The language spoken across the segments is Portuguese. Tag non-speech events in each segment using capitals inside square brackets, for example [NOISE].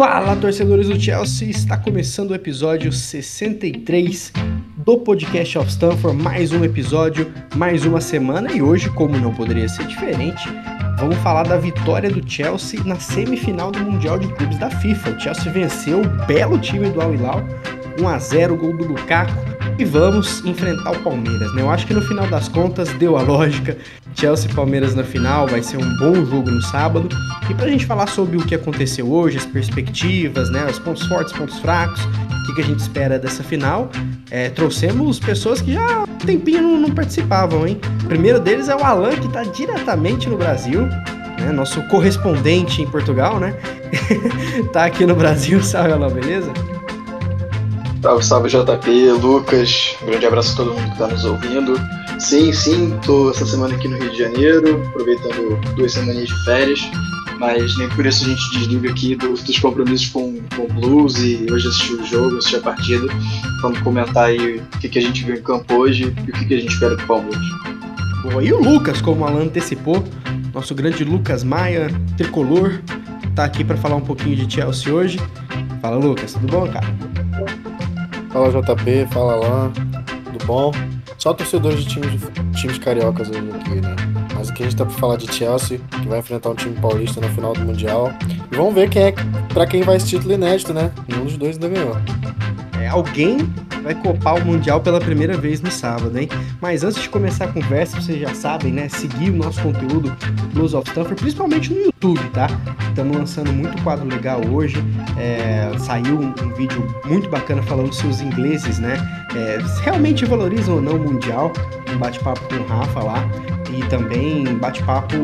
Fala, torcedores do Chelsea! Está começando o episódio 63 do podcast of Stanford. Mais um episódio, mais uma semana e hoje, como não poderia ser diferente, vamos falar da vitória do Chelsea na semifinal do Mundial de Clubes da FIFA. O Chelsea venceu o belo time do Al Hilal, 1 a 0, gol do Lukaku e vamos enfrentar o Palmeiras, né? Eu acho que no final das contas deu a lógica. Chelsea e Palmeiras na final vai ser um bom jogo no sábado. E pra gente falar sobre o que aconteceu hoje, as perspectivas, né? Os pontos fortes, pontos fracos, o que, que a gente espera dessa final, é, trouxemos pessoas que já há um tempinho não, não participavam, hein? O primeiro deles é o Alan, que tá diretamente no Brasil. Né, nosso correspondente em Portugal, né? [LAUGHS] tá aqui no Brasil, [LAUGHS] sabe, Alan, beleza? Salve, salve JP, Lucas, grande abraço a todo mundo que está nos ouvindo. Sim, sim, tô essa semana aqui no Rio de Janeiro, aproveitando duas semanas de férias, mas nem por isso a gente desliga aqui do, dos compromissos com, com o Blues e hoje assistir o jogo, assistir a partida. Vamos comentar aí o que, que a gente viu em campo hoje e o que, que a gente espera do Palmeiras. Boa, e o Lucas, como o Alan antecipou, nosso grande Lucas Maia, tricolor, tá aqui para falar um pouquinho de Chelsea hoje. Fala Lucas, tudo bom, cara? Fala JP, fala lá, tudo bom? Só torcedores de times, times cariocas aqui, né? Mas aqui a gente tá pra falar de Chelsea, que vai enfrentar um time paulista na final do Mundial. E vamos ver quem é para quem vai esse título inédito, né? Nenhum dos dois ainda ganhou. É, alguém vai copar o Mundial pela primeira vez no sábado, hein? Mas antes de começar a conversa, vocês já sabem, né? Seguir o nosso conteúdo Blues of Stanford, principalmente no YouTube, tá? Estamos lançando muito quadro legal hoje. É, saiu um, um, vídeo muito bacana falando se os ingleses, né? É, realmente valorizam ou não o Mundial. Um bate-papo com o Rafa lá. E também bate-papo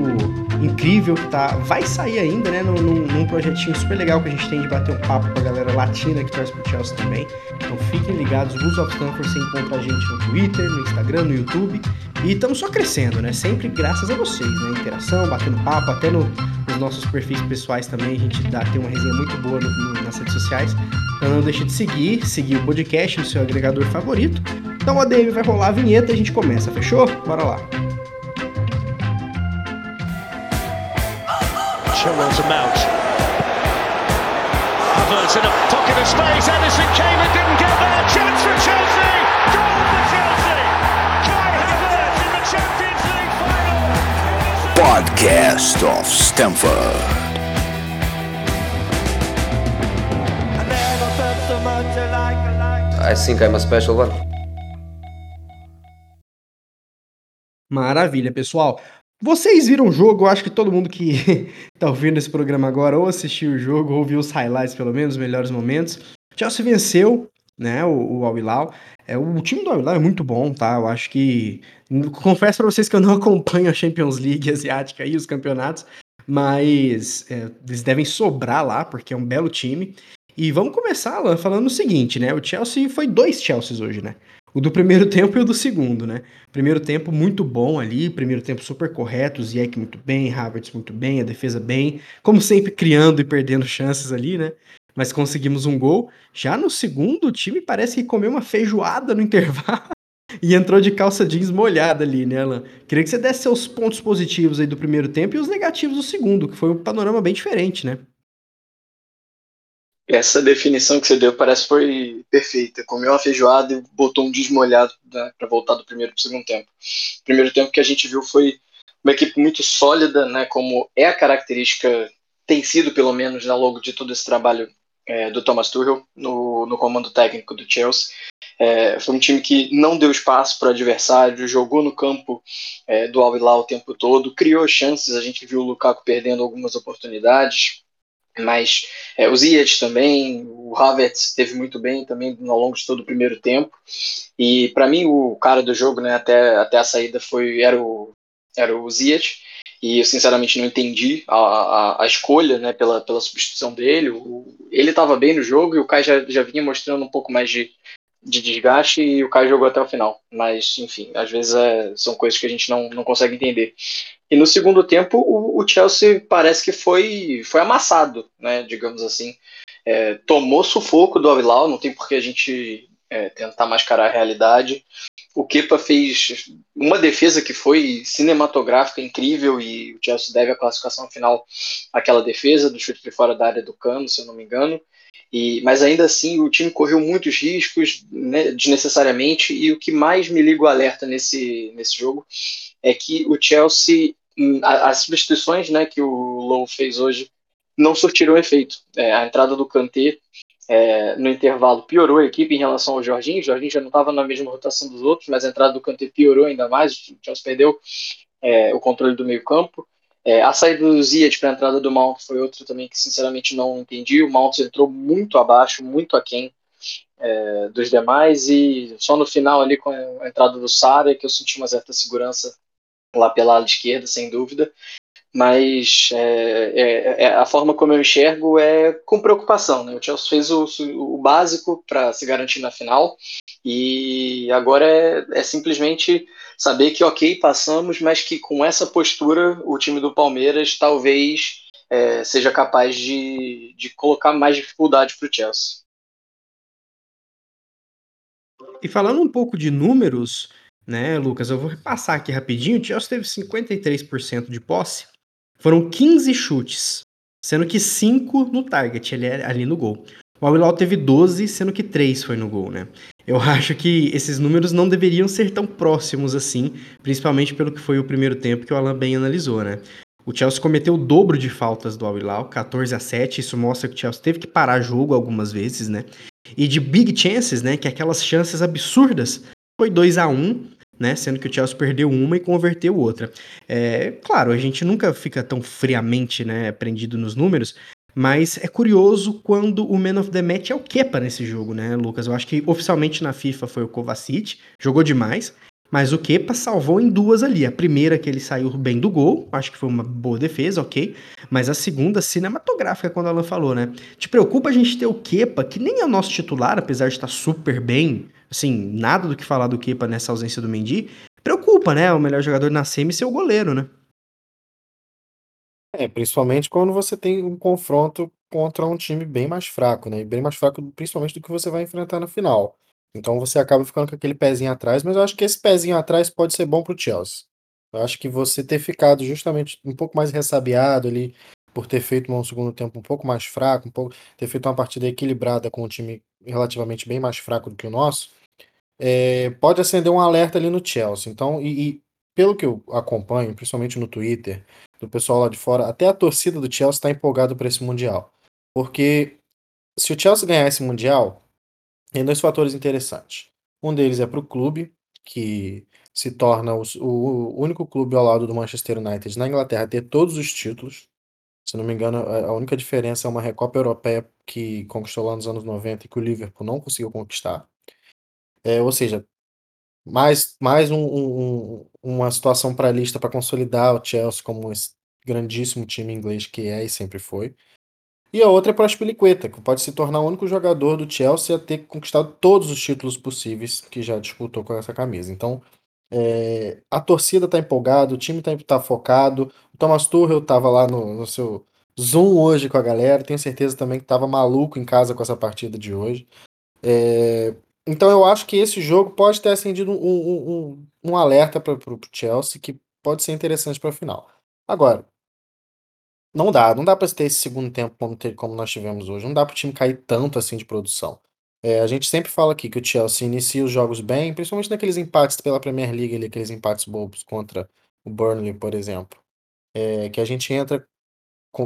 incrível que tá. Vai sair ainda, né? Num, num, projetinho super legal que a gente tem de bater um papo com a galera latina que torce pro Chelsea também. Então fiquem ligados, Blues of Stanford, você encontra a gente no Twitter, no Instagram, no YouTube. E estamos só crescendo, né? Sempre graças a vocês, né? Interação, batendo papo, até no, nos nossos perfis pessoais também. A gente dá, tem uma resenha muito boa no, no, nas redes sociais. Então não deixe de seguir, seguir o podcast no seu agregador favorito. Então a DM vai rolar a vinheta e a gente começa, fechou? Bora lá! Chilwell to Mount. Havertz in a pocket of space. Edison came and didn't get there. Chance for Chelsea. Goal for Chelsea. Kai Havertz in the Champions League final. Podcast of Stamford. I think I'm a special one. Maravilha, pessoal. Vocês viram o jogo, eu acho que todo mundo que [LAUGHS] tá ouvindo esse programa agora ou assistiu o jogo ou viu os highlights, pelo menos, os melhores momentos. Chelsea venceu, né, o, o Al Hilal. É, o time do Al Hilal é muito bom, tá? Eu acho que... Confesso para vocês que eu não [LAUGHS] acompanho a Champions League asiática e os campeonatos, mas é, eles devem sobrar lá, porque é um belo time. E vamos começar, Alan, falando o seguinte, né? O Chelsea foi dois Chelseas hoje, né? O do primeiro [LAUGHS] tempo e o do segundo, né? Primeiro tempo muito bom ali, primeiro tempo super correto, Ziyech muito bem, Havertz muito bem, a defesa bem, como sempre criando e perdendo chances ali, né? Mas conseguimos um gol. Já no segundo, o time parece que comeu uma feijoada no [LAUGHS] intervalo e entrou de calça jeans molhada ali, né, Alan? Queria que você desse seus pontos positivos aí do primeiro tempo e os negativos do segundo, que foi um panorama bem diferente, né? Essa definição que você deu parece que foi perfeita. Comeu uma feijoada e botou um desmolhado né, para voltar do primeiro para o segundo tempo. O primeiro tempo que a gente viu foi uma equipe muito sólida, né, como é a característica, tem sido pelo menos ao longo de todo esse trabalho é, do Thomas Tuchel no, no comando técnico do Chelsea. É, foi um time que não deu espaço para o adversário, jogou no campo é, do Al Hilal o tempo todo, criou chances, a gente viu o Lukaku perdendo algumas oportunidades, mas é, o Ziyech também, o Havertz teve muito bem também ao longo de todo o primeiro tempo. E para mim o cara do jogo, né, até, até a saída foi era o era o Ziyech. E eu sinceramente não entendi a, a, a escolha, né, pela, pela substituição dele. O, ele estava bem no jogo e o Kai já, já vinha mostrando um pouco mais de, de desgaste e o Kai jogou até o final. Mas, enfim, às vezes é, são coisas que a gente não, não consegue entender. E no segundo tempo, o, o Chelsea parece que foi, foi amassado, né, digamos assim. É, tomou sufoco do Avilau, não tem por que a gente é, tentar mascarar a realidade. O Kepa fez uma defesa que foi cinematográfica, incrível, e o Chelsea deve a classificação final àquela defesa do chute de fora da área do cano, se eu não me engano. E, mas ainda assim o time correu muitos riscos né, desnecessariamente e o que mais me liga o alerta nesse, nesse jogo é que o Chelsea hum, as substituições né, que o Lowe fez hoje não surtiram efeito. É, a entrada do Kanté é, no intervalo piorou a equipe em relação ao Jorginho. O Jorginho já não estava na mesma rotação dos outros, mas a entrada do Kanté piorou ainda mais. O Chelsea perdeu é, o controle do meio campo. É, a saída do Ziyech para a entrada do Mount foi outro também que sinceramente não entendi. O Mount entrou muito abaixo, muito aquém é, dos demais e só no final ali com a entrada do Sara que eu senti uma certa segurança lá pela ala esquerda, sem dúvida. Mas é, é, é a forma como eu enxergo é com preocupação. Né? O Chelsea fez o, o básico para se garantir na final e agora é, é simplesmente saber que, ok, passamos, mas que com essa postura o time do Palmeiras talvez é, seja capaz de, de colocar mais dificuldade para o Chelsea. E falando um pouco de números, né, Lucas, eu vou repassar aqui rapidinho. O Chelsea teve 53% de posse, foram 15 chutes, sendo que 5 no target, ali, ali no gol. O Al teve 12, sendo que 3 foi no gol, né? Eu [LAUGHS] acho que esses números não deveriam ser tão próximos assim, principalmente pelo que foi o primeiro tempo que o Alan bem analisou, né? O Chelsea cometeu o dobro de faltas do Al Hilal, 14 a 7, isso mostra que o Chelsea teve que parar jogo algumas vezes, né? E de big chances, né, que aquelas chances absurdas, foi 2 a 1 né? Sendo que o Chelsea perdeu uma e converteu outra. É, claro, a gente nunca fica tão friamente, né, prendido nos números, mas é curioso quando o Man of the Match é o Kepa nesse jogo, né, Lucas? Eu acho que oficialmente na FIFA foi o Kovacic, jogou demais, mas o Kepa salvou em duas ali. A primeira que ele saiu bem do gol, acho que foi uma boa defesa, ok. Mas a segunda, cinematográfica, quando a Alan falou, né? Te preocupa a gente ter o Kepa, que nem é o nosso titular, apesar de estar super bem, assim, nada do que falar do Kepa nessa ausência do Mendy. Preocupa, né? O melhor jogador na semi ser o goleiro, né? É, principalmente quando você tem um confronto contra um time bem mais fraco, né? bem mais fraco, principalmente do que você vai enfrentar na final. Então você acaba ficando com aquele pezinho atrás, mas eu acho que esse pezinho atrás pode ser bom pro Chelsea. Eu acho que você ter ficado justamente um pouco mais ressabiado ali, por ter feito um segundo tempo um pouco mais fraco, um pouco, ter feito uma partida equilibrada com um time relativamente bem mais fraco do que o nosso, é, pode acender um alerta ali no Chelsea. Então, e, e pelo que eu acompanho, principalmente no Twitter, do pessoal lá de fora, até a torcida do Chelsea está empolgada para esse Mundial. Porque se o Chelsea ganhar esse Mundial, tem dois fatores interessantes. Um deles é para o clube, que se torna o, o, único clube ao lado do Manchester United na Inglaterra a ter todos os títulos. Se não me engano, a única diferença é uma Recopa Europeia que conquistou lá nos anos 90 e que o Liverpool não conseguiu conquistar. É, ou seja, mais, mais um, um, uma situação para a lista para consolidar o Chelsea como esse grandíssimo time inglês que é e sempre foi. E a outra é para a Aspilicueta, que pode se tornar o único jogador do Chelsea a ter conquistado todos os títulos possíveis que já disputou com essa camisa. Então, é, a torcida está empolgada, o time está tá focado. O Thomas Tuchel estava lá no, no, seu Zoom hoje com a galera. Tenho certeza também que estava maluco em casa com essa partida de hoje. É, então eu acho que esse jogo pode ter acendido um, um, um, um alerta para o Chelsea que pode ser interessante para a final. Agora, não dá, não dá para ter esse segundo tempo como, ter, como nós tivemos hoje. Não dá para o time cair tanto assim de produção. É, a gente sempre fala aqui que o Chelsea inicia os jogos bem, principalmente naqueles empates pela Premier League, ali, aqueles empates bobos contra o Burnley, por exemplo. É, que a gente entra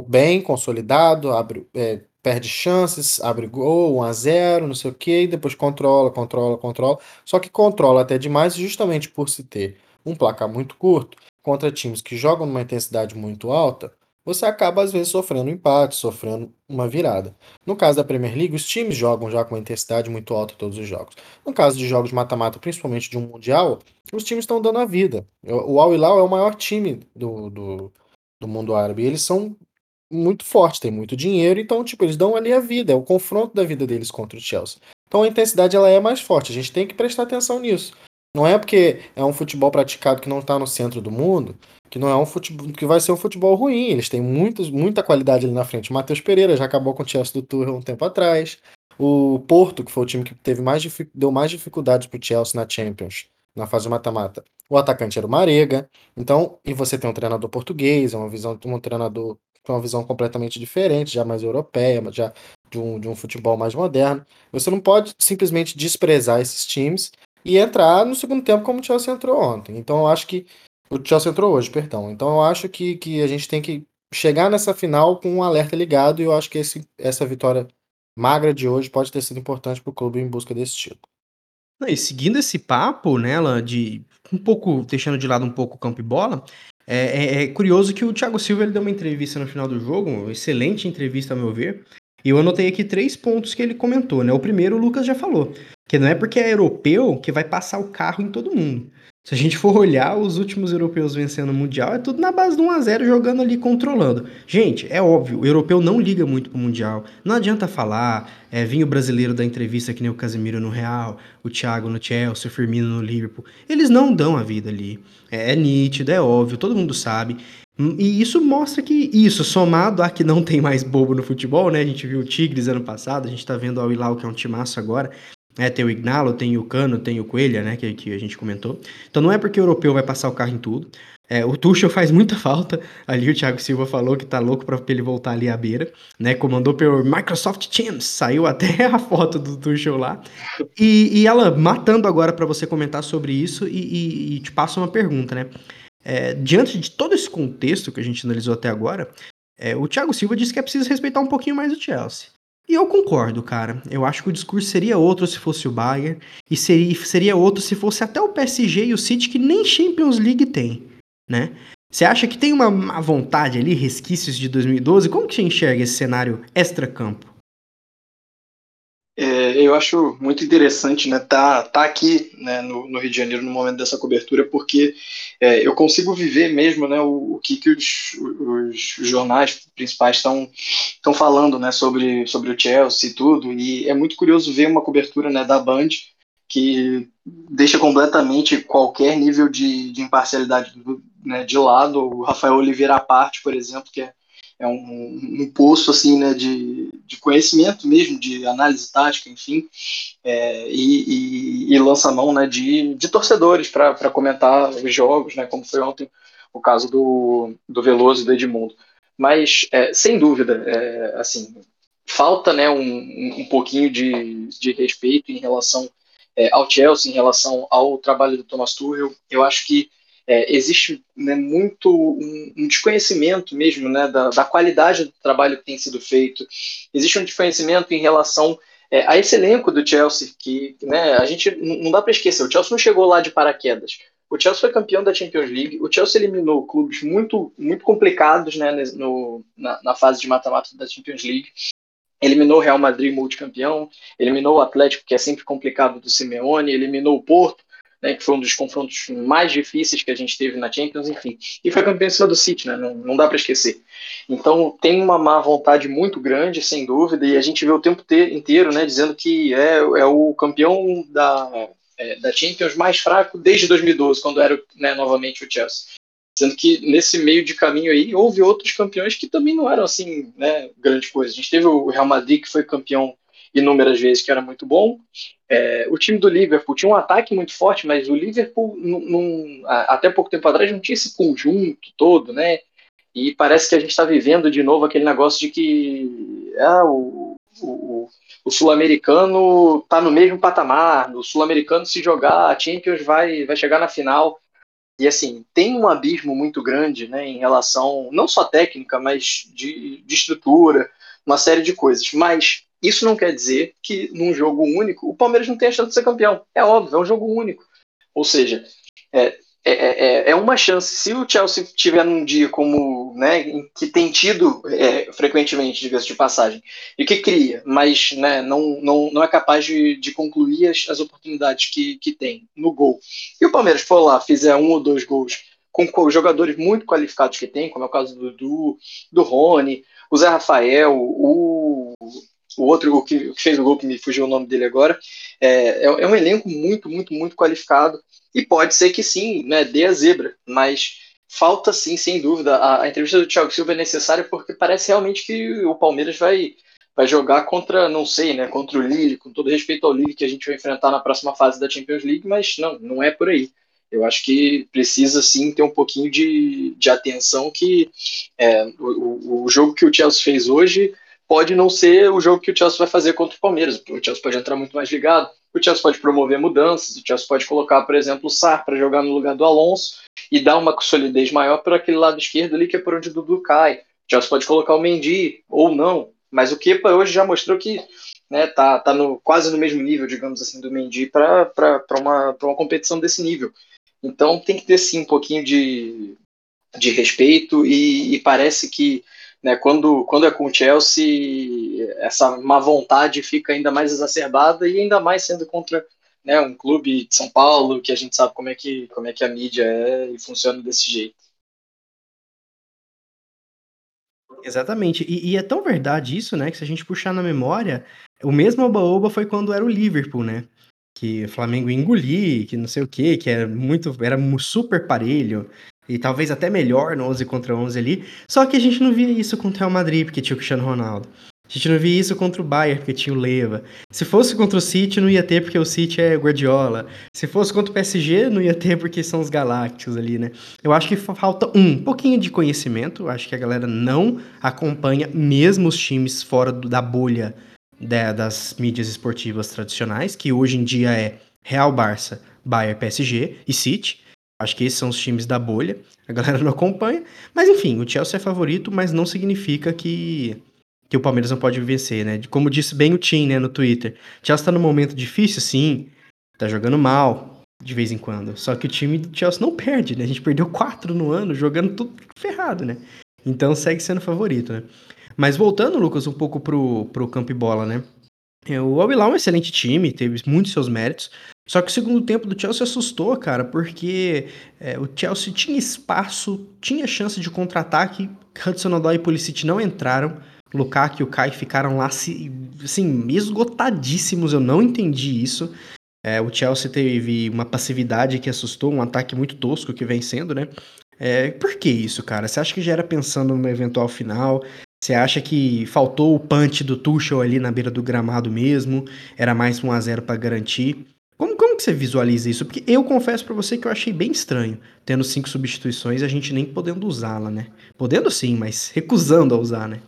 bem consolidado, abre, é, perde chances, abre gol, 1 a 0 não sei o que, e depois controla, controla, controla. Só que controla até demais justamente por se ter um placar muito curto contra times que jogam numa intensidade muito alta, você acaba às vezes sofrendo um empate, sofrendo uma virada. No caso da Premier League, os times jogam já com uma intensidade muito alta todos os jogos. No caso de jogos mata-mata, principalmente de um Mundial, os times estão dando a vida. O Al Hilal é o maior time do, do, do mundo árabe. E eles são muito fortes, têm muito dinheiro, então, tipo, eles dão ali a vida, é o confronto da vida deles contra o Chelsea. Então a intensidade ela é mais forte, a gente tem que prestar atenção nisso. Não é porque é um futebol praticado que não está no centro do mundo, que não é um futebol que vai ser um futebol ruim. Eles têm muitos, muita qualidade ali na frente. O Matheus Pereira já acabou com o Chelsea do Tour um tempo atrás. o Porto, que foi o time que teve mais, deu mais dificuldades pro Chelsea na Champions, na fase mata-mata. O atacante era o Marega. Então, e você tem um treinador português, é uma visão um treinador com uma visão completamente diferente, já mais europeia, já de um, de um futebol mais moderno. Você não pode simplesmente desprezar esses times e entrar no segundo tempo como o Chelsea entrou ontem. Então eu acho que. O Chelsea entrou hoje, perdão. Então eu acho que, que a gente tem que chegar nessa final com um alerta ligado e eu acho que esse, essa vitória magra de hoje pode ter sido importante para o clube em busca desse título. E seguindo esse papo, nela, de um pouco, deixando de lado um pouco o campo e bola, é, é, é, curioso que o Thiago Silva ele deu uma entrevista no final do jogo, uma excelente entrevista, a meu ver, e eu anotei aqui três pontos que ele comentou, né? O primeiro, o Lucas já falou, que não é porque é europeu que vai passar o carro em todo mundo. Se a gente for olhar os últimos europeus vencendo o Mundial, é tudo na base de 1x0 jogando ali, controlando. Gente, é óbvio, o europeu não liga muito pro Mundial. Não adianta falar, é, o brasileiro da entrevista que nem o Casemiro no Real, o Thiago no Chelsea, o Firmino no Liverpool. Eles não dão a vida ali. É, é nítido, é óbvio, todo mundo sabe. E isso mostra que isso, somado a que não tem mais bobo no futebol, né? A gente viu o Tigres ano passado, a gente tá vendo o Hilal, que é um timaço agora. É, tem o Ignalo, tem o Cano, tem o Coelha, né, que, que a gente comentou. Então não é porque o europeu vai passar o carro em tudo. É, o Tuchel faz muita falta. Ali o Thiago Silva falou que tá louco para ele voltar ali à beira, né? Comandou pelo Microsoft Teams, saiu até [LAUGHS] a foto do Tuchel lá. E, e ela matando agora para você comentar sobre isso e, e, e, te passa uma pergunta, né? É, diante de todo esse contexto que a gente analisou até agora, é, o Thiago Silva disse que é preciso respeitar um pouquinho mais o Chelsea. E eu concordo, cara. Eu acho que o discurso seria outro se fosse o Bayern, e seria, seria outro se fosse até o PSG e o City, que nem Champions League tem, né? Você acha que tem uma, uma vontade ali, resquícios de 2012? Como que você enxerga esse cenário extra-campo? É, eu acho muito interessante né, tá, tá aqui né, no, no, Rio de Janeiro no momento dessa cobertura, porque é, eu consigo viver mesmo né, o, o que, que os, os jornais principais estão falando né, sobre, sobre o Chelsea e tudo, e é muito curioso ver uma cobertura né, da Band que deixa completamente qualquer nível de, de imparcialidade né, de lado. O Rafael Oliveira à parte, por exemplo, que é é um, um poço assim, né, de, de conhecimento mesmo, de análise tática, enfim, é, e, e, e, lança mão né, de, de torcedores para comentar os jogos, né, como foi ontem o caso do, do Veloso e do Edmundo. Mas, é, sem dúvida, é, assim, falta né, um, um pouquinho de, de respeito em relação é, ao Chelsea, em relação ao trabalho do Thomas Tuchel. Eu acho que é, existe né, muito um, um, desconhecimento mesmo né, da, da, qualidade do trabalho que tem sido feito. Existe um desconhecimento em relação é, a esse elenco do Chelsea, que né, a gente não dá para esquecer, o Chelsea não chegou lá de paraquedas. O Chelsea foi campeão da Champions League, o Chelsea eliminou clubes muito, muito complicados né, no, na, na fase de mata-mata da Champions League, eliminou o Real Madrid multicampeão, eliminou o Atlético, que é sempre complicado do Simeone, eliminou o Porto, né, que foi um dos confrontos mais difíceis que a gente teve na Champions, enfim. E foi campeão do City, né, não, não dá para esquecer. Então tem uma má vontade muito grande, sem dúvida, e a gente vê o tempo inteiro né, dizendo que é, é o campeão da, é, da Champions mais fraco desde 2012, quando era né, novamente o Chelsea. Sendo que nesse meio de caminho aí houve outros campeões que também não eram assim, né, grande coisa. A gente teve o Real Madrid, que foi campeão inúmeras vezes que era muito bom. É, o time do Liverpool tinha um ataque muito forte, mas o Liverpool, num, até pouco tempo atrás, não tinha esse conjunto todo, né? E parece que a gente está vivendo de novo aquele negócio de que ah, o, o, o sul-americano está no mesmo patamar. O sul-americano, se jogar a Champions, vai, vai chegar na final. E assim, tem um abismo muito grande né, em relação, não só técnica, mas de, de estrutura, uma série de coisas. Mas isso não quer dizer que num jogo único o Palmeiras não tenha chance de ser campeão. É óbvio, é um jogo único. Ou seja, é, é, é, é uma chance. Se o Chelsea tiver num dia como, né, que tem tido é, frequentemente, diga-se de passagem, e que cria, mas né, não, não, não é capaz de, de concluir as, as oportunidades que, que tem no gol. E o Palmeiras for lá, fizer um ou dois gols com jogadores muito qualificados que tem, como é o caso do Dudu, do Rony, o Zé Rafael, o, o outro o que, fez o gol, que me fugiu o nome dele agora, é, é, é, um elenco muito, muito, muito qualificado. E pode ser que sim, né, dê a zebra, mas falta sim, sem dúvida. A, a entrevista do Thiago Silva é necessária porque parece realmente que o Palmeiras vai, vai jogar contra, não sei, né, contra o Lille, com todo respeito ao Lille que a gente vai enfrentar na próxima fase da Champions League, mas não, não é por aí. Eu acho que precisa sim ter um pouquinho de, de atenção que é, o, o jogo que o Chelsea fez hoje pode não ser o jogo que o Chelsea vai fazer contra o Palmeiras, o Chelsea pode entrar muito mais ligado, o Chelsea pode promover mudanças, o Chelsea pode colocar, por exemplo, o Sar para jogar no lugar do Alonso e dar uma solidez maior para aquele lado esquerdo ali que é por onde o Dudu cai. O Chelsea pode colocar o Mendy ou não, mas o Kepa hoje já mostrou que né, tá, tá no, quase no mesmo nível, digamos assim, do Mendy para uma, uma competição desse nível. Então tem que ter sim um pouquinho de, de respeito e, e parece que né, quando, quando é com o Chelsea essa má vontade fica ainda mais exacerbada e ainda mais sendo contra né, um clube de São Paulo que a gente sabe como é que, como é que a mídia é e funciona desse jeito. Exatamente. E, e, é tão verdade isso, né? Que se a gente puxar na memória, o mesmo oba-oba foi quando era o Liverpool, né? Que o Flamengo engolir, que não sei o quê, que era muito, era super parelho. E talvez até melhor no 11 contra 11 ali. Só que a gente não via isso contra o Real Madrid, porque tinha o Cristiano Ronaldo. A gente não via isso contra o Bayern, porque tinha o Leva. Se fosse contra o City, não ia ter, porque o City é Guardiola. Se fosse contra o PSG, não ia ter, porque são os Galácticos ali, né? Eu acho que falta um, pouquinho de conhecimento. Acho que a galera não acompanha mesmo os times fora do, da bolha da, das mídias esportivas tradicionais, que hoje em dia é Real Barça, Bayern, PSG e City. Acho que esses são os times da bolha. A galera não acompanha. Mas enfim, o Chelsea é favorito, mas não significa que que o Palmeiras não pode vencer, né? Como disse bem o Tim, né, no Twitter. O Chelsea tá num momento difícil, sim. Tá jogando mal, de vez em quando. Só que o time do Chelsea não perde, né? A gente perdeu quatro no ano, jogando tudo ferrado, né? Então segue sendo favorito, né? Mas voltando, Lucas, um pouco pro, pro campo e bola, né? É, o Al é um excelente time, teve muitos seus méritos. Só que o segundo tempo do Chelsea assustou, cara, porque é, o Chelsea tinha espaço, tinha chance de contra-ataque. Hudson Odoi e Pulisic não entraram. Lukaku e o Kai ficaram lá, assim, esgotadíssimos. Eu não entendi isso. É, o Chelsea teve uma passividade que assustou, um ataque muito tosco que vem sendo, né? É, por que isso, cara? Você acha que já era pensando no eventual final? Você acha que faltou o punch do Tuchel ali na beira do gramado mesmo? Era mais um a 0 para garantir? Como, como que você visualiza isso? Porque eu confesso para você que eu achei bem estranho, tendo cinco substituições a gente nem podendo usá-la, né? Podendo sim, mas [LAUGHS] recusando a usar, né?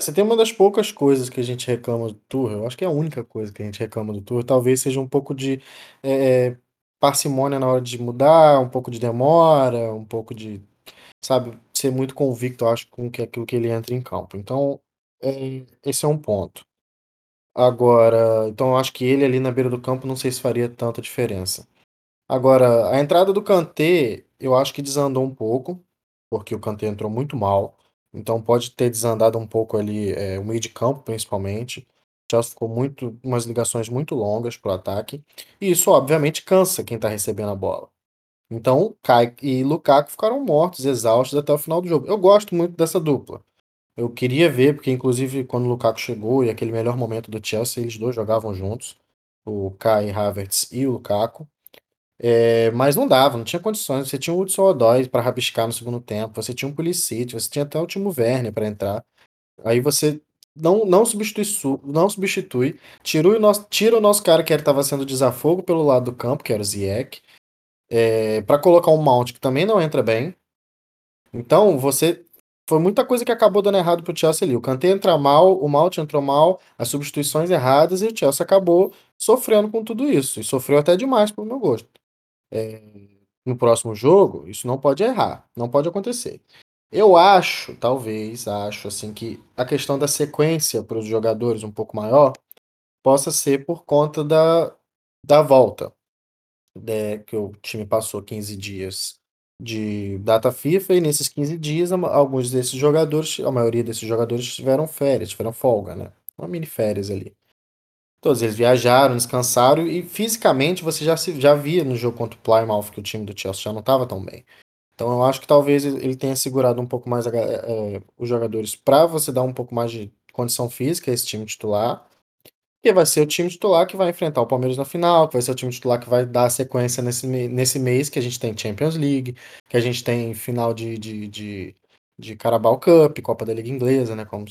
Você tem uma das poucas coisas que a gente reclama do Tour, eu acho que é a única coisa que a gente reclama do Tour, talvez seja um pouco de é, parcimônia na hora de mudar, um pouco de demora, um pouco de, sabe, ser muito convicto, eu acho, com que aquilo que ele entra em campo. Então, é, esse é um ponto. Agora, então eu acho que ele ali na beira do campo não sei se faria tanta diferença. Agora, a entrada do Kanté, eu acho que desandou um pouco, porque o Kanté entrou muito mal. Então pode ter desandado um pouco ali é, o meio de campo, principalmente. Chelsea ficou muito, umas ligações muito longas para o ataque. E isso, obviamente, cansa quem está recebendo a bola. Então, Kai e Lukaku ficaram mortos, exaustos até o final do jogo. Eu gosto muito dessa dupla. Eu queria ver, porque inclusive quando o Lukaku chegou e aquele melhor momento do Chelsea, eles dois jogavam juntos, o Kai Havertz e o Lukaku. É, mas não dava, não tinha condições. Você tinha o Hudson Odoi para rabiscar no segundo tempo, você tinha um Pulisic, você tinha até o Timo Werner para entrar. Aí você não, não substitui, não substitui, tira o nosso, tira o nosso cara que estava sendo desafogo pelo lado do campo, que era o Ziyech, é, para colocar um Mount que também não entra bem. Então, você foi muita coisa que acabou dando errado pro Chelsea ali. O Kanté entra mal, o Mount entrou mal, as substituições erradas e o Chelsea acabou sofrendo com tudo isso. E sofreu até demais pro meu gosto é, no próximo jogo, isso não pode errar, não pode acontecer. Eu acho, talvez, acho assim que a questão da sequência para os jogadores um pouco maior possa ser por conta da, da volta, né, que o time passou 15 dias de data FIFA e nesses 15 dias alguns desses jogadores, a maioria desses jogadores tiveram férias, tiveram folga, né? Uma mini férias ali. Todos eles viajaram, descansaram e fisicamente você já, se, já via no jogo contra o Plymouth que o time do Chelsea já não estava tão bem. Então eu acho que talvez ele tenha segurado um pouco mais a, é, os jogadores para você dar um pouco mais de condição física a esse time titular. Que vai ser o time titular que vai enfrentar o Palmeiras na final, que vai ser o time titular que vai dar sequência nesse, nesse mês que a gente tem Champions League, que a gente tem final de, de, de, de Carabao Cup, Copa da Liga Inglesa, né? Como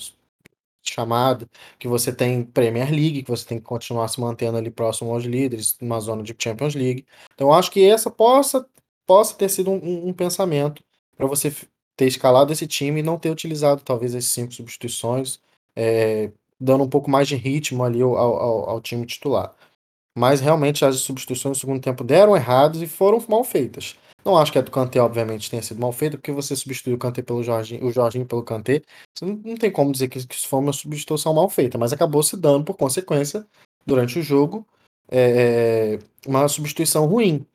chamada, que você tem Premier League, que você tem que continuar se mantendo ali próximo aos líderes, numa zona de Champions League. Então, eu acho que essa possa, possa ter sido um, um pensamento para você ter escalado esse time e não ter utilizado talvez as cinco substituições, é, dando um pouco mais de ritmo ali ao, ao, ao time titular. Mas realmente as substituições no segundo tempo deram errados e foram mal feitas. Não acho que a do Kanté, obviamente, tenha sido mal feita, porque você substituiu o Kanté pelo Jorginho, o Jorginho pelo Kanté. Não, não tem como dizer que, que isso foi uma substituição mal feita, mas acabou se dando, por consequência, durante o jogo, é, uma substituição ruim.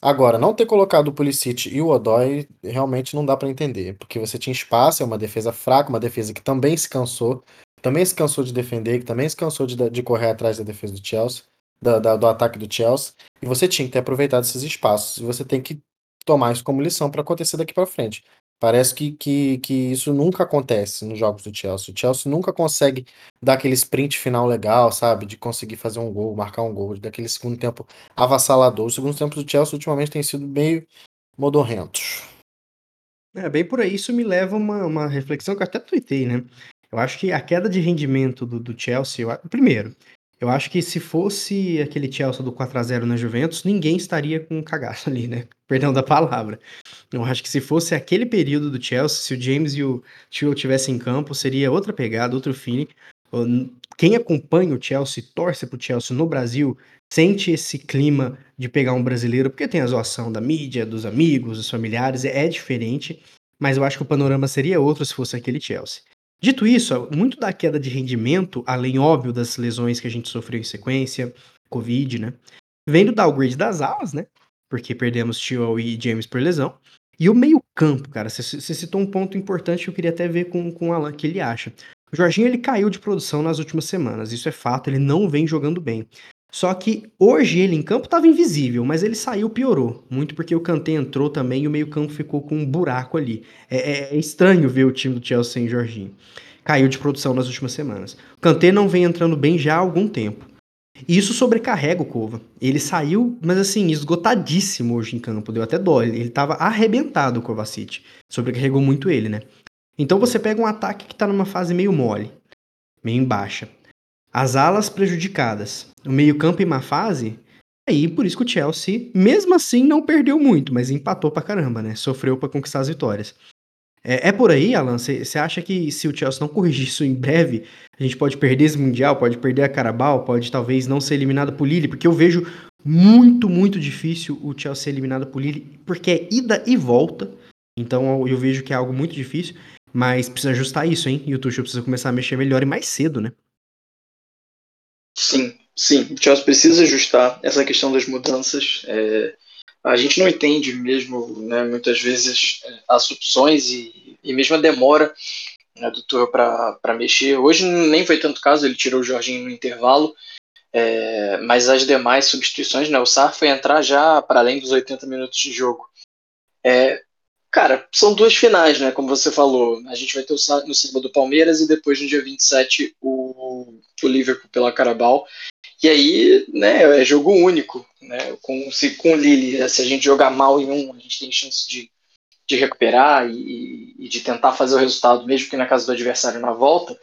Agora, não ter colocado o Pulisic e o Odoi realmente não dá para entender, porque você tinha espaço, é uma defesa fraca, uma defesa que também se cansou, também se cansou de defender, que também se cansou de, de correr atrás da defesa do Chelsea da, da, do ataque do Chelsea, e você tinha que ter aproveitado esses espaços, e você tem que tomar isso como lição para acontecer daqui para frente. Parece que, que, que isso nunca acontece nos jogos do Chelsea. O Chelsea nunca consegue dar aquele sprint final legal, sabe? De conseguir fazer um gol, marcar um gol, daquele segundo tempo avassalador. Os segundos tempos do Chelsea ultimamente têm sido meio modorrentos. É, bem por aí, isso me leva a uma, uma reflexão que eu até tuitei, né? Eu acho que a queda de rendimento do, do Chelsea, eu, primeiro, eu acho que se fosse aquele Chelsea do 4 a 0 na Juventus, ninguém estaria com um cagaço [LAUGHS] ali, né? Perdão da palavra. Eu acho que se fosse aquele período do Chelsea, se o James e o Tio tivessem em campo, seria outra pegada, outro feeling. Quem acompanha o Chelsea, torce pro Chelsea no Brasil, sente esse clima de pegar um brasileiro, porque tem a zoação da mídia, dos amigos, dos familiares, é diferente, mas eu acho que o panorama seria outro se fosse aquele Chelsea. Dito isso, muito da queda de rendimento, além óbvio das lesões que a gente sofreu em sequência, Covid, né? Vem do downgrade das alas, né? Porque perdemos Tio e James por lesão. E o meio-campo, cara, você citou um ponto importante que eu queria até ver com, com o Alan, que ele acha. O Jorginho ele caiu de produção nas últimas semanas, isso é fato, ele não vem jogando bem. Só que hoje ele em campo estava invisível, mas ele saiu piorou. Muito porque o Kanté entrou também e o meio-campo ficou com um buraco ali. É, é, é, estranho ver o time do Chelsea sem Jorginho. Caiu de produção nas últimas semanas. O Kanté não vem entrando bem já há algum tempo. E isso sobrecarrega o Cova. Ele saiu, mas assim, esgotadíssimo hoje em campo. Deu até dó. Ele estava arrebentado o Kovacic. Sobrecarregou muito ele, né? Então você pega um ataque que está numa fase meio mole, meio em baixa. As alas prejudicadas, o meio-campo em má fase. Aí, por isso que o Chelsea, mesmo assim, não perdeu muito, mas empatou pra caramba, né? Sofreu para conquistar as vitórias. É, é por aí, Alan? Você acha que se o Chelsea não corrigir isso em breve, a gente pode perder esse Mundial, pode perder a Carabao, pode talvez não ser eliminado por Lille? Porque eu vejo muito, muito difícil o Chelsea ser eliminado por Lille, porque é ida e volta. Então eu vejo que é algo muito difícil, mas precisa ajustar isso, hein? E o Tuchel precisa começar a mexer melhor e mais cedo, né? Sim, sim. O Chelsea precisa ajustar essa questão das mudanças. É, a gente não entende mesmo, né, muitas vezes, é, as opções e, e mesmo a demora né, do Tuchel para mexer. Hoje nem foi tanto caso, ele tirou o Jorginho no intervalo, é, mas as demais substituições, né, o Sar foi entrar já para além dos 80 minutos de jogo. É, Cara, são duas finais, né? Como você falou. A gente vai ter o, no sábado do Palmeiras e depois no dia 27 o, o Liverpool pela Carabao. E aí, né, é jogo único, né? Com, se, com o Lille, se a gente jogar mal em um, a gente tem chance de, de recuperar e, e de tentar fazer o resultado, mesmo que na casa do adversário na volta.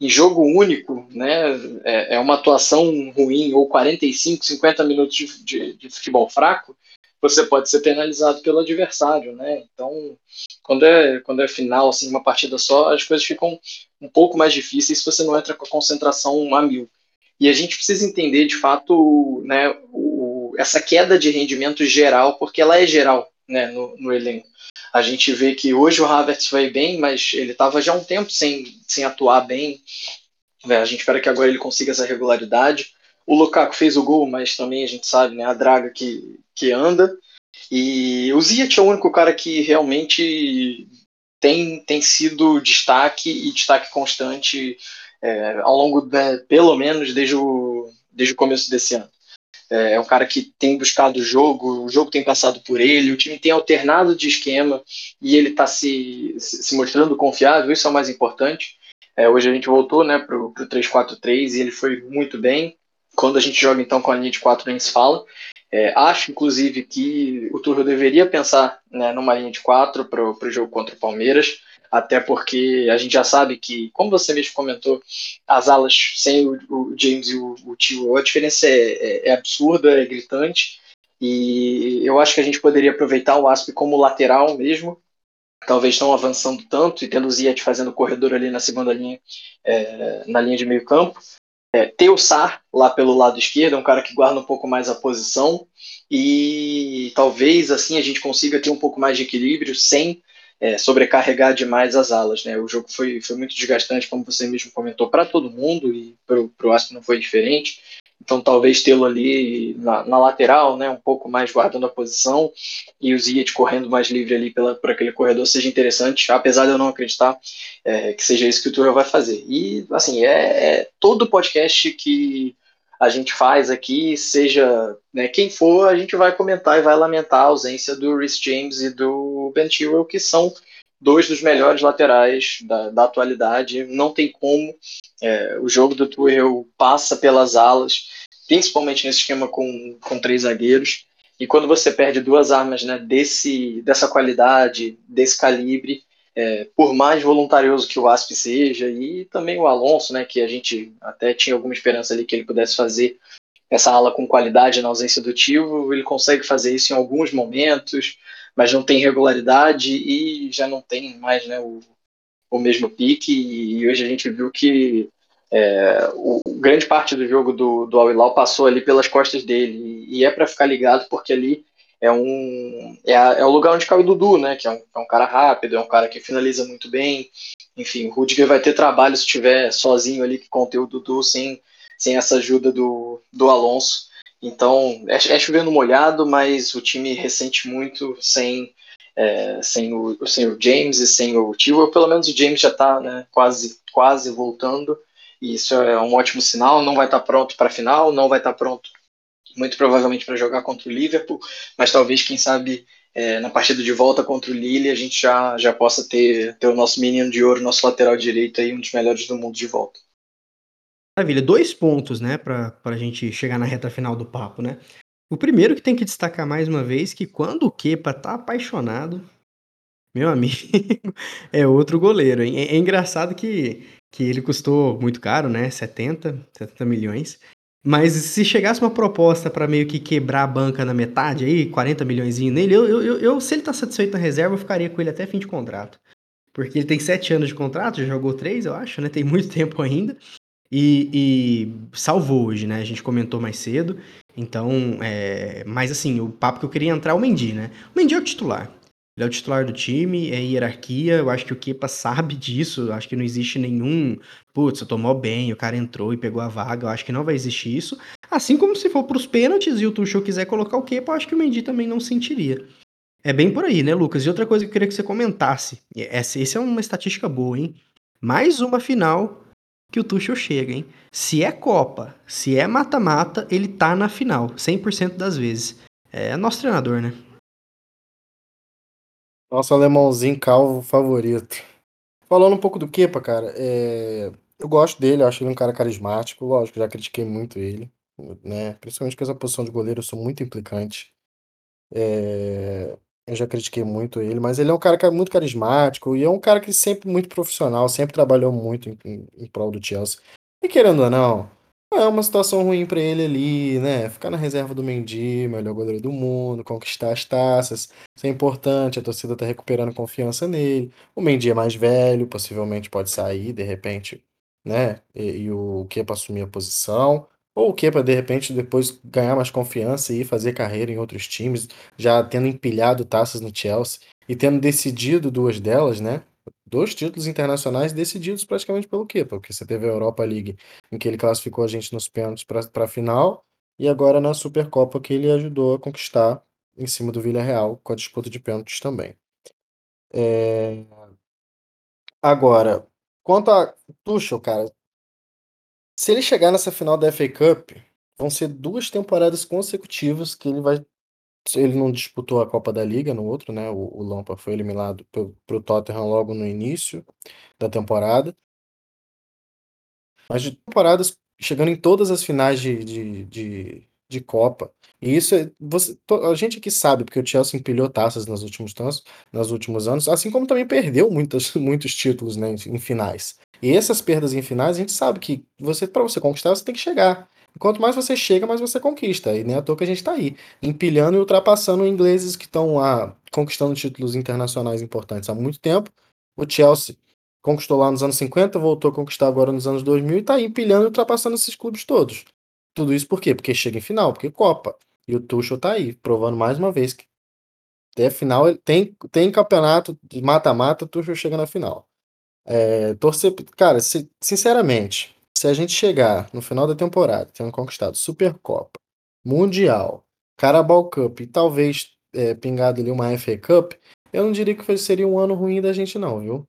Em jogo único, né, é, é uma atuação ruim, ou 45, 50 minutos de, de, de futebol fraco, você pode ser penalizado pelo adversário, né? Então, quando é, quando é final, assim, uma partida só, as coisas ficam um pouco mais difíceis se você não entra com a concentração a mil. E a gente precisa entender, de fato, né, o, essa queda de rendimento geral, porque ela é geral né, no, no elenco. A gente vê que hoje o Havertz vai bem, mas ele estava já há um tempo sem, sem atuar bem. É, a gente espera que agora ele consiga essa regularidade. O Lukaku fez o gol, mas também a gente sabe, né, a draga que, que anda. E o Ziyech é o único cara que realmente tem, tem sido destaque e destaque constante é, ao longo, de, pelo menos, desde o, desde o começo desse ano. É, é um cara que tem buscado o jogo, o jogo tem passado por ele, o time tem alternado de esquema e ele está se, se mostrando confiável, isso é o mais importante. É, hoje a gente voltou né, para o 3-4-3 e ele foi muito bem. Quando a gente joga então com a linha de 4 nem se fala. É, acho, inclusive, que o Tuchel deveria pensar né, numa linha de quatro para o jogo contra o Palmeiras. até porque a gente já sabe que, como você mesmo comentou, as alas sem o, o James e o, o Tio, a diferença é, é, é, absurda, é gritante, e eu acho que a gente poderia aproveitar o Asp como lateral mesmo, talvez não avançando tanto e tendo o Ziyech fazendo corredor ali na segunda linha, é, na linha de meio campo. É, o Sar lá pelo lado esquerdo, é um cara que guarda um pouco mais a posição e talvez assim a gente consiga ter um pouco mais de equilíbrio sem é, sobrecarregar demais as alas. Né? O jogo foi, foi muito desgastante, como você mesmo comentou, para todo mundo e para o Asp não foi diferente. Então talvez tê-lo ali na, na, lateral, né, um pouco mais guardando a posição e o Ziyech correndo mais livre ali pela, por aquele corredor seja interessante, apesar de eu não acreditar é, que seja isso que o Tuchel vai fazer. E assim, é, é todo podcast que a gente faz aqui, seja né, quem for, a gente vai comentar e vai lamentar a ausência do Rhys James e do Ben Chilwell, que são dois dos melhores laterais da, da atualidade. Não tem como. É, o jogo do Tuchel passa pelas alas, principalmente nesse esquema com, com três zagueiros. E quando você perde duas armas né, desse, dessa qualidade, desse calibre, é, por mais voluntarioso que o Asp seja, e também o Alonso, né, que a gente até tinha alguma esperança ali que ele pudesse fazer essa ala com qualidade na ausência do Tivo, ele consegue fazer isso em alguns momentos, mas não tem regularidade e já não tem mais né, o, o mesmo pique. E hoje a gente viu que é, o, grande parte do jogo do, do Al Hilal passou ali pelas costas dele. E, é para ficar ligado, porque ali é um é, a, é, o lugar onde cai o Dudu, né? Que é um, é um, cara rápido, é um cara que finaliza muito bem. Enfim, o Rudiger vai ter trabalho se estiver sozinho ali que conter o Dudu sem, sem essa ajuda do, do Alonso. Então, é, é chovendo molhado, mas o time ressente muito sem, é, sem, o, sem o James e sem o Tio. Pelo menos o James já está né, quase, quase voltando. E isso é um ótimo sinal. Não vai estar tá pronto para a final, não vai estar tá pronto, muito provavelmente, para jogar contra o Liverpool, mas talvez, quem sabe, é, na partida de volta contra o Lille, a gente já, já possa ter, ter o nosso menino de ouro, nosso lateral direito aí, um dos melhores do mundo de volta. Maravilha, dois pontos, né, para a gente chegar na reta final do papo, né? O primeiro que tem que destacar mais uma vez que quando o Kepa tá apaixonado, meu amigo, [LAUGHS] é outro goleiro, hein? É, é, engraçado que, que ele custou muito caro, né? 70, 70 milhões. Mas se chegasse uma proposta para meio que quebrar a banca na metade aí, 40 milhões nele, eu, eu, eu, se ele tá satisfeito na reserva, eu ficaria com ele até fim de contrato. Porque ele tem 7 anos de contrato, já jogou 3, eu acho, né? Tem muito [LAUGHS] tempo ainda. E, e, salvou hoje, né? A gente comentou mais cedo. Então, é... mas assim, o papo que eu queria entrar é o Mendy, né? O Mendy é o titular. Ele é o titular do time, é hierarquia. Eu acho que o Kepa sabe disso. Eu acho que não existe nenhum. Putz, tomou bem, o cara entrou e pegou a vaga. Eu acho que não vai existir isso. Assim como se for para os pênaltis e o Tuchel quiser colocar o Kepa, eu acho que o Mendy também não sentiria. É bem por aí, né, Lucas? E outra coisa que eu queria que você comentasse. Essa, essa é uma estatística boa, hein? Mais uma final que o Tuchel chega, hein? Se é Copa, se é mata-mata, ele tá na final, 100% das vezes. É nosso treinador, né? Nosso alemãozinho calvo favorito. Falando um pouco do Kepa, cara, é... eu gosto dele, eu acho ele um cara carismático, lógico, já critiquei muito ele, né? Principalmente com essa posição de goleiro, eu sou muito implicante. É... Eu já critiquei muito ele, mas ele é um cara que é muito carismático e é um cara que sempre muito profissional, sempre trabalhou muito em, em, em prol do Chelsea. E querendo ou não, é uma situação ruim para ele ali, né? Ficar na reserva do Mendy, melhor goleiro do mundo, conquistar as taças. Isso é importante, a torcida tá recuperando confiança nele. O Mendy é mais velho, possivelmente pode sair de repente, né? E, e o Kepa assumir a posição. Ou o que para de repente depois ganhar mais confiança e fazer carreira em outros times, já tendo empilhado taças no Chelsea e tendo decidido duas delas, né? Dois títulos internacionais decididos praticamente pelo quê? Porque você teve a Europa League, em que ele classificou a gente nos pênaltis para a final, e agora na Supercopa que ele ajudou a conquistar em cima do Villarreal com a disputa de pênaltis também. É... Agora, quanto a Tuchel, cara, se ele chegar nessa final da FA Cup, vão ser duas temporadas consecutivas que ele vai. Ele não disputou a Copa da Liga no outro, né? O, o Lampard foi eliminado para o Tottenham logo no início da temporada. Mas de temporadas chegando em todas as finais de, de, de, de Copa. E isso é, você, a gente aqui sabe, porque o Chelsea empilhou taças nos últimos, nos últimos anos, assim como também perdeu muitos, [LAUGHS] muitos títulos né, em finais. E essas perdas em finais, a gente sabe que você para você conquistar, você tem que chegar. Quanto mais você chega, mais você conquista. E nem à toa que a gente está aí, empilhando e ultrapassando ingleses que estão lá conquistando títulos internacionais importantes há muito tempo. O Chelsea conquistou lá nos anos 50, voltou a conquistar agora nos anos 2000 e está aí empilhando e ultrapassando esses clubes todos. Tudo isso por quê? Porque chega em final, porque Copa. E o Tuchel tá aí, provando mais uma vez que até final tem, tem campeonato de mata-mata, o Tuchel chega na final. É, torcer, cara, se, sinceramente, se a gente chegar no final da temporada tendo conquistado Supercopa, Mundial, Carabao Cup e talvez é, pingado ali uma FA Cup, eu não diria que seria um ano ruim da gente, não, viu?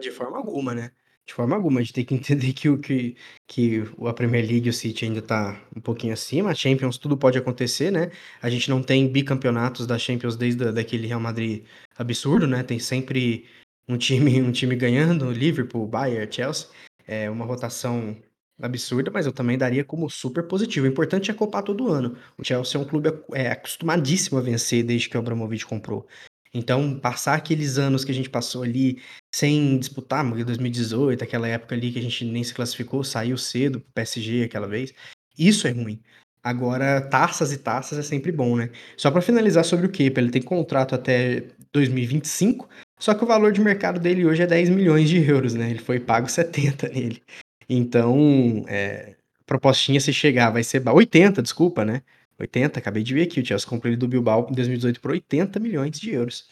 De forma alguma, né? De forma alguma, a gente tem que entender que que, que a Premier League o City ainda tá um pouquinho acima, a Champions tudo pode acontecer, né? A gente não tem bicampeonatos da Champions desde daquele Real Madrid absurdo, né? Tem sempre um time, um time ganhando, Liverpool, Bayern, Chelsea. É uma rotação absurda, mas eu também daria como super positivo. O importante é copar todo ano. O Chelsea é um clube é, acostumadíssimo a vencer desde que o Abramovich comprou. Então, passar aqueles anos que a gente passou ali sem disputar, 2018, aquela época ali que a gente nem se classificou, saiu cedo pro PSG aquela vez, isso é ruim. Agora, taças e taças é sempre bom, né? Só para finalizar sobre o Kepa, ele tem contrato até 2025, só que o valor de mercado dele hoje é 10 milhões de euros, né? Ele foi pago [LAUGHS] 70 nele. Então, é, propostinha se chegar vai ser 80, desculpa, né? 80, acabei de ver aqui, o Chelsea comprou ele do Bilbao em 2018 por 80 milhões de euros.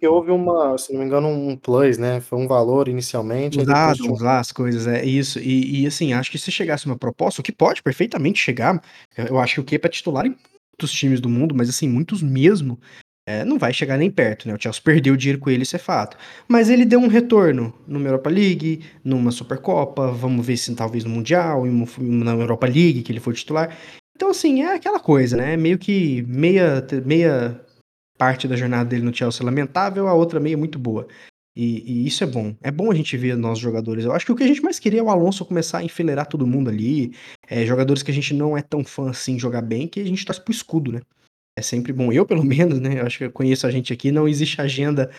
E houve uma, se não me engano, um plus, né? Foi um valor inicialmente. Os dados, lá, as coisas, é isso. E, e, assim, acho que se chegasse uma proposta, o que pode perfeitamente chegar, eu acho que o Kepa é titular em muitos times do mundo, mas assim, muitos mesmo, é, não vai chegar nem perto, né? O Chelsea perdeu dinheiro com ele, isso é fato. Mas ele deu um retorno numa Europa League, numa Supercopa, vamos ver se talvez no Mundial, na Europa League, que ele foi titular. Então, assim, é aquela coisa, né? Meio que meia, meia parte da jornada dele no Chelsea lamentável, a outra meia muito boa. E, e, isso é bom. É bom a gente ver nossos jogadores. Eu acho que o que a gente mais queria é o Alonso começar a enfileirar todo mundo ali. É, jogadores que a gente não é tão fã assim jogar bem, que a gente torce pro escudo, né? É sempre bom. Eu, pelo [LAUGHS] menos, né? Eu acho que eu conheço a gente aqui, não existe agenda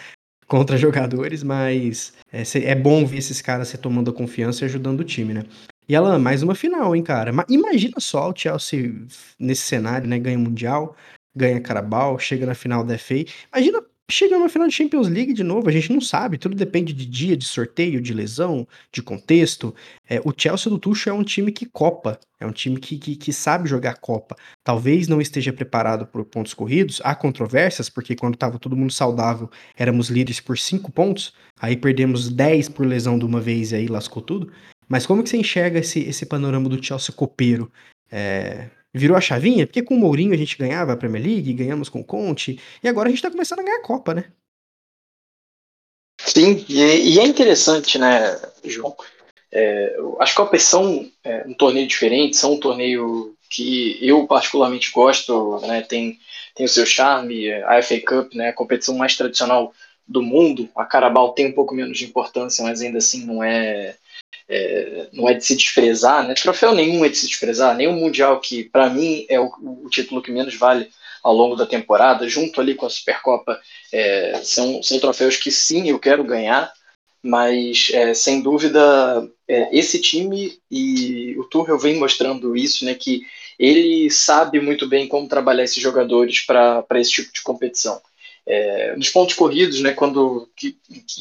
contra jogadores, mas é, é bom ver esses caras se tomando a confiança e ajudando o time, né? E ela, mais uma final, hein, cara? Imagina só o Chelsea nesse cenário, né? Ganha Mundial, ganha Carabao, chega na final da FA. Imagina chegando na final de Champions League de novo, a gente não sabe, tudo depende de dia, de sorteio, de lesão, de contexto. É, o Chelsea do Tuchel é um time que copa, é um time que, que, que, sabe jogar Copa. Talvez não esteja preparado por pontos corridos, há controvérsias, porque quando estava todo mundo saudável, éramos líderes por 5 pontos, aí perdemos 10 por lesão de uma vez e aí lascou tudo. Mas como que você enxerga esse, esse panorama do Chelsea copeiro? É, virou a chavinha? Porque com o Mourinho a gente ganhava a Premier League, ganhamos com o Conte, e agora a gente tá começando a ganhar a Copa, né? Sim, e, e é interessante, né, João? É, as Copas são é, um torneio diferente, são um torneio que eu particularmente gosto, né, tem, tem o seu charme, a FA Cup, né, a competição mais tradicional do mundo, a Carabao tem um pouco menos de importância, mas ainda assim não é é, não é de se desprezar, né? Troféu nenhum é de se desprezar, o Mundial, que para mim é o, o, título que menos vale ao longo da temporada, junto ali com a Supercopa, é, são, são troféus que sim, eu quero ganhar, mas é, sem dúvida é, esse time e o Tuchel vem mostrando isso, né? Que ele sabe muito bem como trabalhar esses jogadores para esse tipo de competição. É, nos pontos corridos, né, quando que,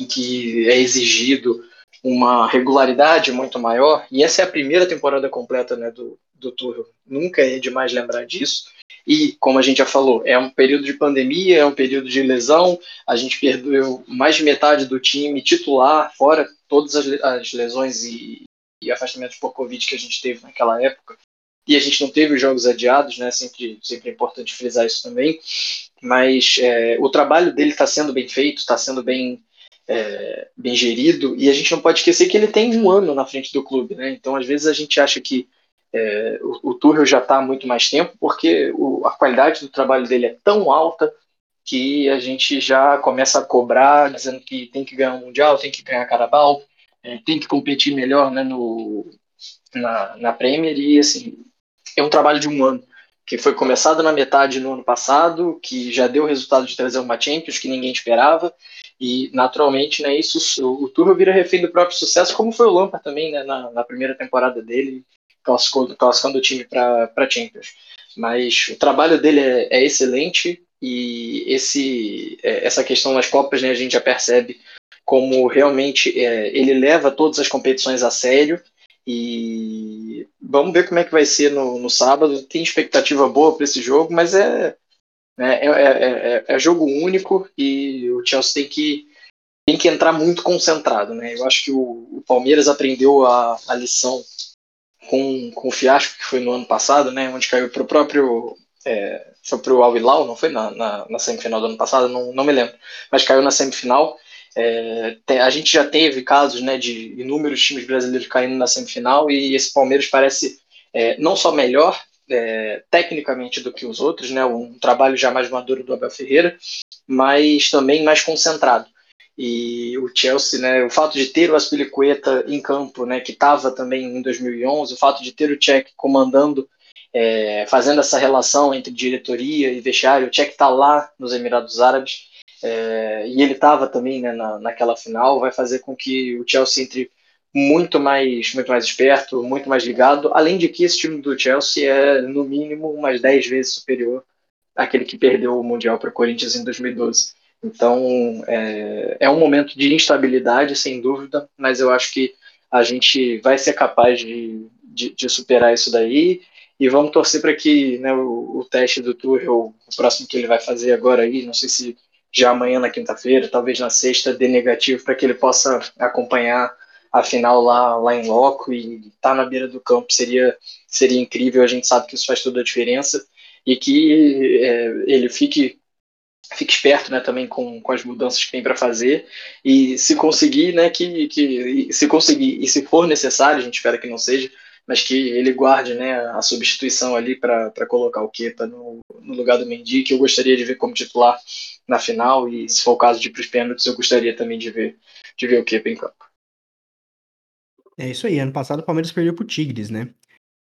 que é exigido uma regularidade muito maior, e essa é a primeira temporada completa né, do, do Tuchel, nunca é demais lembrar disso, e como a gente já falou, é um período de pandemia, é um período de lesão, a gente perdeu mais de metade do time titular, fora todas as, as lesões e, e afastamentos por Covid que a gente teve naquela época, e a gente não teve os jogos adiados, né? Sempre, sempre é importante frisar isso também. Mas é, o trabalho dele está sendo bem feito, está sendo bem é, bem gerido, e a gente não pode esquecer que ele tem um ano na frente do clube, né? Então, às vezes, a gente acha que é, o, o Tuchel já está há muito mais tempo, porque o, a qualidade do trabalho dele é tão alta que a gente já começa a cobrar, dizendo que tem que ganhar o um Mundial, tem que ganhar Carabao, é, tem que competir melhor né, no, na, na Premier, e assim, é um trabalho de um ano, que foi começado na metade no ano passado, que já deu o resultado de trazer uma Champions que ninguém esperava, e naturalmente, né, isso, o Tuchel vira refém do próprio sucesso, como foi o Lampard também, né, na, na primeira temporada dele, classificando, classificando o time para Champions. Mas o trabalho dele é, é excelente e esse, é, essa questão das Copas, né, a gente já percebe como realmente é, ele leva todas as competições a sério e vamos ver como é que vai ser no, no sábado. Tem expectativa boa para esse jogo, mas é, né, é, é, é, jogo único e o Chelsea tem que, tem que entrar muito concentrado. Né? Eu acho que o, o Palmeiras aprendeu a, a lição com, com o fiasco que foi no ano passado, né, onde caiu para o próprio é, foi para o Al Hilal, não foi na, na, na, semifinal do ano passado, não, não me lembro, mas caiu na semifinal. É, a gente já teve casos né, de inúmeros times brasileiros caindo na semifinal e esse Palmeiras parece é, não só melhor é, tecnicamente do que os outros, né, um trabalho já mais maduro do Abel Ferreira, mas também mais concentrado. E o Chelsea, né, o fato de ter o Aspilicueta em campo, né, que estava também em 2011, o fato de ter o Cech comandando, é, fazendo essa relação entre diretoria e vestiário, o Cech está lá nos Emirados Árabes, é, e ele estava também né, na, naquela final, vai fazer com que o Chelsea entre muito mais, muito mais esperto, muito mais ligado, além de que esse time do Chelsea é, no mínimo, umas 10 vezes superior àquele que perdeu o Mundial para o Corinthians em 2012. Então, é, é um momento de instabilidade, sem dúvida, mas eu acho que a gente vai ser capaz de, de, de superar isso daí e vamos torcer para que né, o, o, teste do Tuchel, o próximo que ele vai fazer agora aí, não sei se já amanhã na quinta-feira, talvez na sexta, dê negativo para que ele possa acompanhar a final lá, lá em loco e estar tá na beira do campo seria, seria incrível. A gente sabe que isso faz toda a diferença e que é, ele fique fique esperto né, também com, com as mudanças que tem para fazer e se conseguir, né, que, que se conseguir e se for necessário, a gente espera que não seja, mas que ele guarde né, a substituição ali para colocar o Kepa no, no lugar do Mendy, que eu gostaria de ver como titular na final e se for o caso de ir para os pênaltis, eu gostaria também de ver, de ver o Kepa em campo. É isso aí. Ano passado o Palmeiras perdeu pro Tigres, né?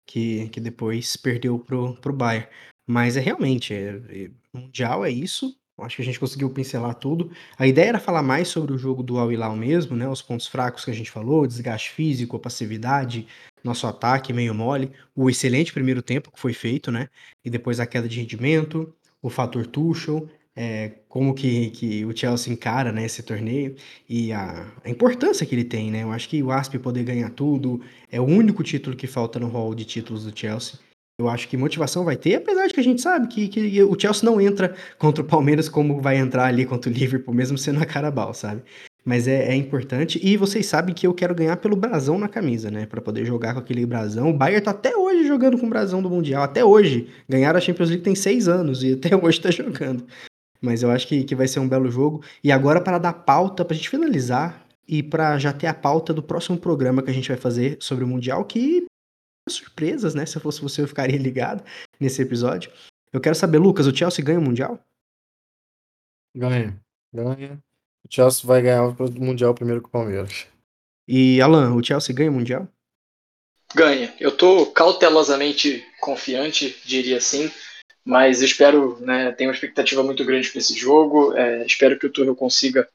Que, que depois perdeu pro, pro Bayern. Mas é realmente, é, é, Mundial é isso. Acho que a gente conseguiu pincelar tudo. A ideia era falar mais sobre o jogo do Al Hilal mesmo, né? Os pontos fracos que a gente falou, desgaste físico, passividade, nosso ataque meio mole, o excelente primeiro tempo que foi feito, né? E depois a queda de rendimento, o fator Tuchel, é, como que, que o Chelsea encara né, esse torneio e a, a, importância que ele tem, né? Eu acho que o Asp poder ganhar tudo é o único título que falta no hall de títulos do Chelsea. Eu acho que motivação vai ter, apesar de que a gente sabe que, que o Chelsea não entra contra o Palmeiras como vai entrar ali contra o Liverpool, mesmo sendo a Carabao, sabe? Mas é, é, importante. E vocês sabem que eu quero ganhar pelo brasão na camisa, né? Para poder jogar com aquele brasão. O Bayern tá até hoje jogando com o brasão do Mundial. Até hoje. Ganharam a Champions League tem seis anos e até [LAUGHS] hoje tá jogando. Mas eu acho que, que vai ser um belo jogo. E agora, para dar pauta, para a gente finalizar e para já ter a pauta do próximo programa que a gente vai fazer sobre o Mundial, que surpresas, né? Se eu fosse você, eu ficaria [LAUGHS] ligado nesse episódio. Eu quero saber, Lucas, o Chelsea ganha o Mundial? Ganha. Ganha. O Chelsea vai ganhar o Mundial primeiro com o Palmeiras. E, Alan, o Chelsea ganha o Mundial? Ganha. Eu tô cautelosamente confiante, diria assim mas espero, né, tenho uma expectativa muito grande para esse jogo, é, espero que o Tuchel consiga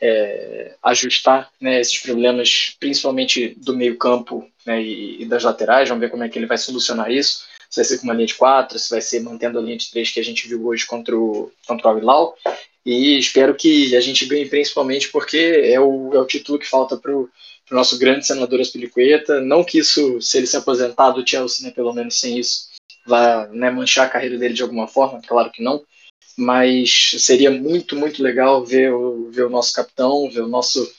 é, ajustar né, esses problemas, principalmente do meio campo né, e, e, das laterais, vamos ver como é que ele vai solucionar isso, se vai ser com uma linha de quatro, se vai ser mantendo a linha de três que a gente viu hoje contra o, contra o Al-Hilal, e espero que a gente ganhe principalmente porque é o, é o título que falta para o nosso grande senador Aspilicueta, não que isso, se ele se aposentar do Chelsea, né, pelo menos sem isso, vai né, manchar a carreira dele de alguma forma, claro que não, mas seria muito, muito legal ver o, ver o nosso capitão, ver o nosso,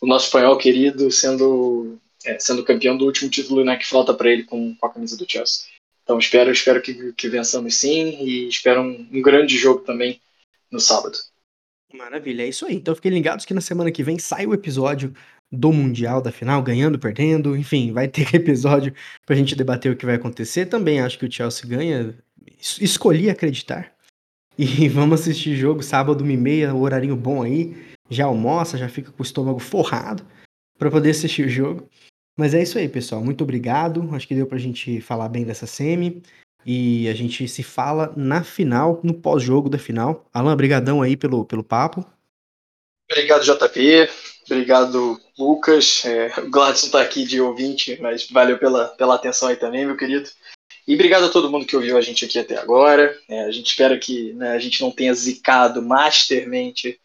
o nosso espanhol querido sendo, é, sendo campeão do último título né, que falta para ele com, com, a camisa do Chelsea. Então espero, espero que, que vençamos sim e espero um, um grande jogo também no sábado. Maravilha, é isso aí. Então fiquem ligados que na semana que vem sai o episódio do Mundial, da final, ganhando, perdendo, enfim, vai ter [LAUGHS] episódio pra gente debater o que vai acontecer. Também acho que o Chelsea ganha, escolhi acreditar. E [LAUGHS] vamos assistir jogo sábado, uma e meia, horarinho bom aí. Já almoça, já fica com o estômago forrado para poder assistir o jogo. Mas é isso aí, pessoal. Muito obrigado. Acho que deu pra gente falar bem dessa semi. E a gente se fala na final, no pós-jogo da final. Alan, brigadão aí pelo, pelo papo. Obrigado, JP. Obrigado, Lucas. É, o Gladson está aqui de ouvinte, mas valeu pela, pela atenção aí também, meu querido. E obrigado a todo mundo que ouviu a gente aqui até agora. É, a gente espera que né, a gente não tenha zicado mastermente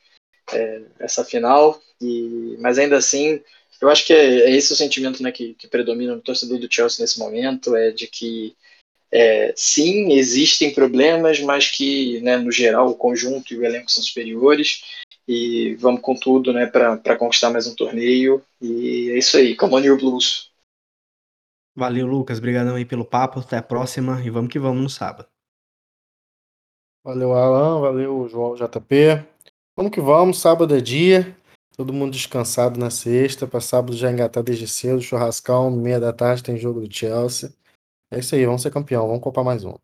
é, essa final, e, mas ainda assim, eu acho que é, é esse o sentimento né, que, que, predomina no torcedor do Chelsea nesse momento, é de que é, sim, existem problemas, mas que, né, no geral, o conjunto e o elenco são superiores, e vamos com tudo né, para conquistar mais um torneio, e é isso aí, come on your blues. Valeu, Lucas. Obrigadão aí pelo papo. Até a próxima e vamos que vamos no sábado. Valeu, Alan. Valeu, João JP. Vamos que vamos. Sábado é dia. Todo mundo descansado na sexta. Para sábado já engatar desde cedo. Churrascão, meia da tarde tem jogo do Chelsea. É isso aí. Vamos ser campeão. Vamos copar mais um.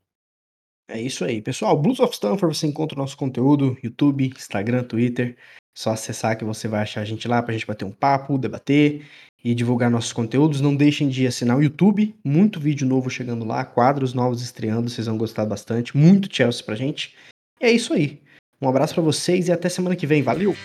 É isso aí, pessoal. Blues of Stanford, você encontra o nosso conteúdo, YouTube, Instagram, Twitter. Só acessar que você vai achar a gente lá pra gente bater um papo, debater e divulgar nossos conteúdos. Não deixem de assinar o YouTube, muito vídeo novo chegando lá, quadros novos estreando, vocês vão gostar bastante. Muito Chelsea pra gente. E é isso aí. Um abraço para vocês e até semana que vem. Valeu!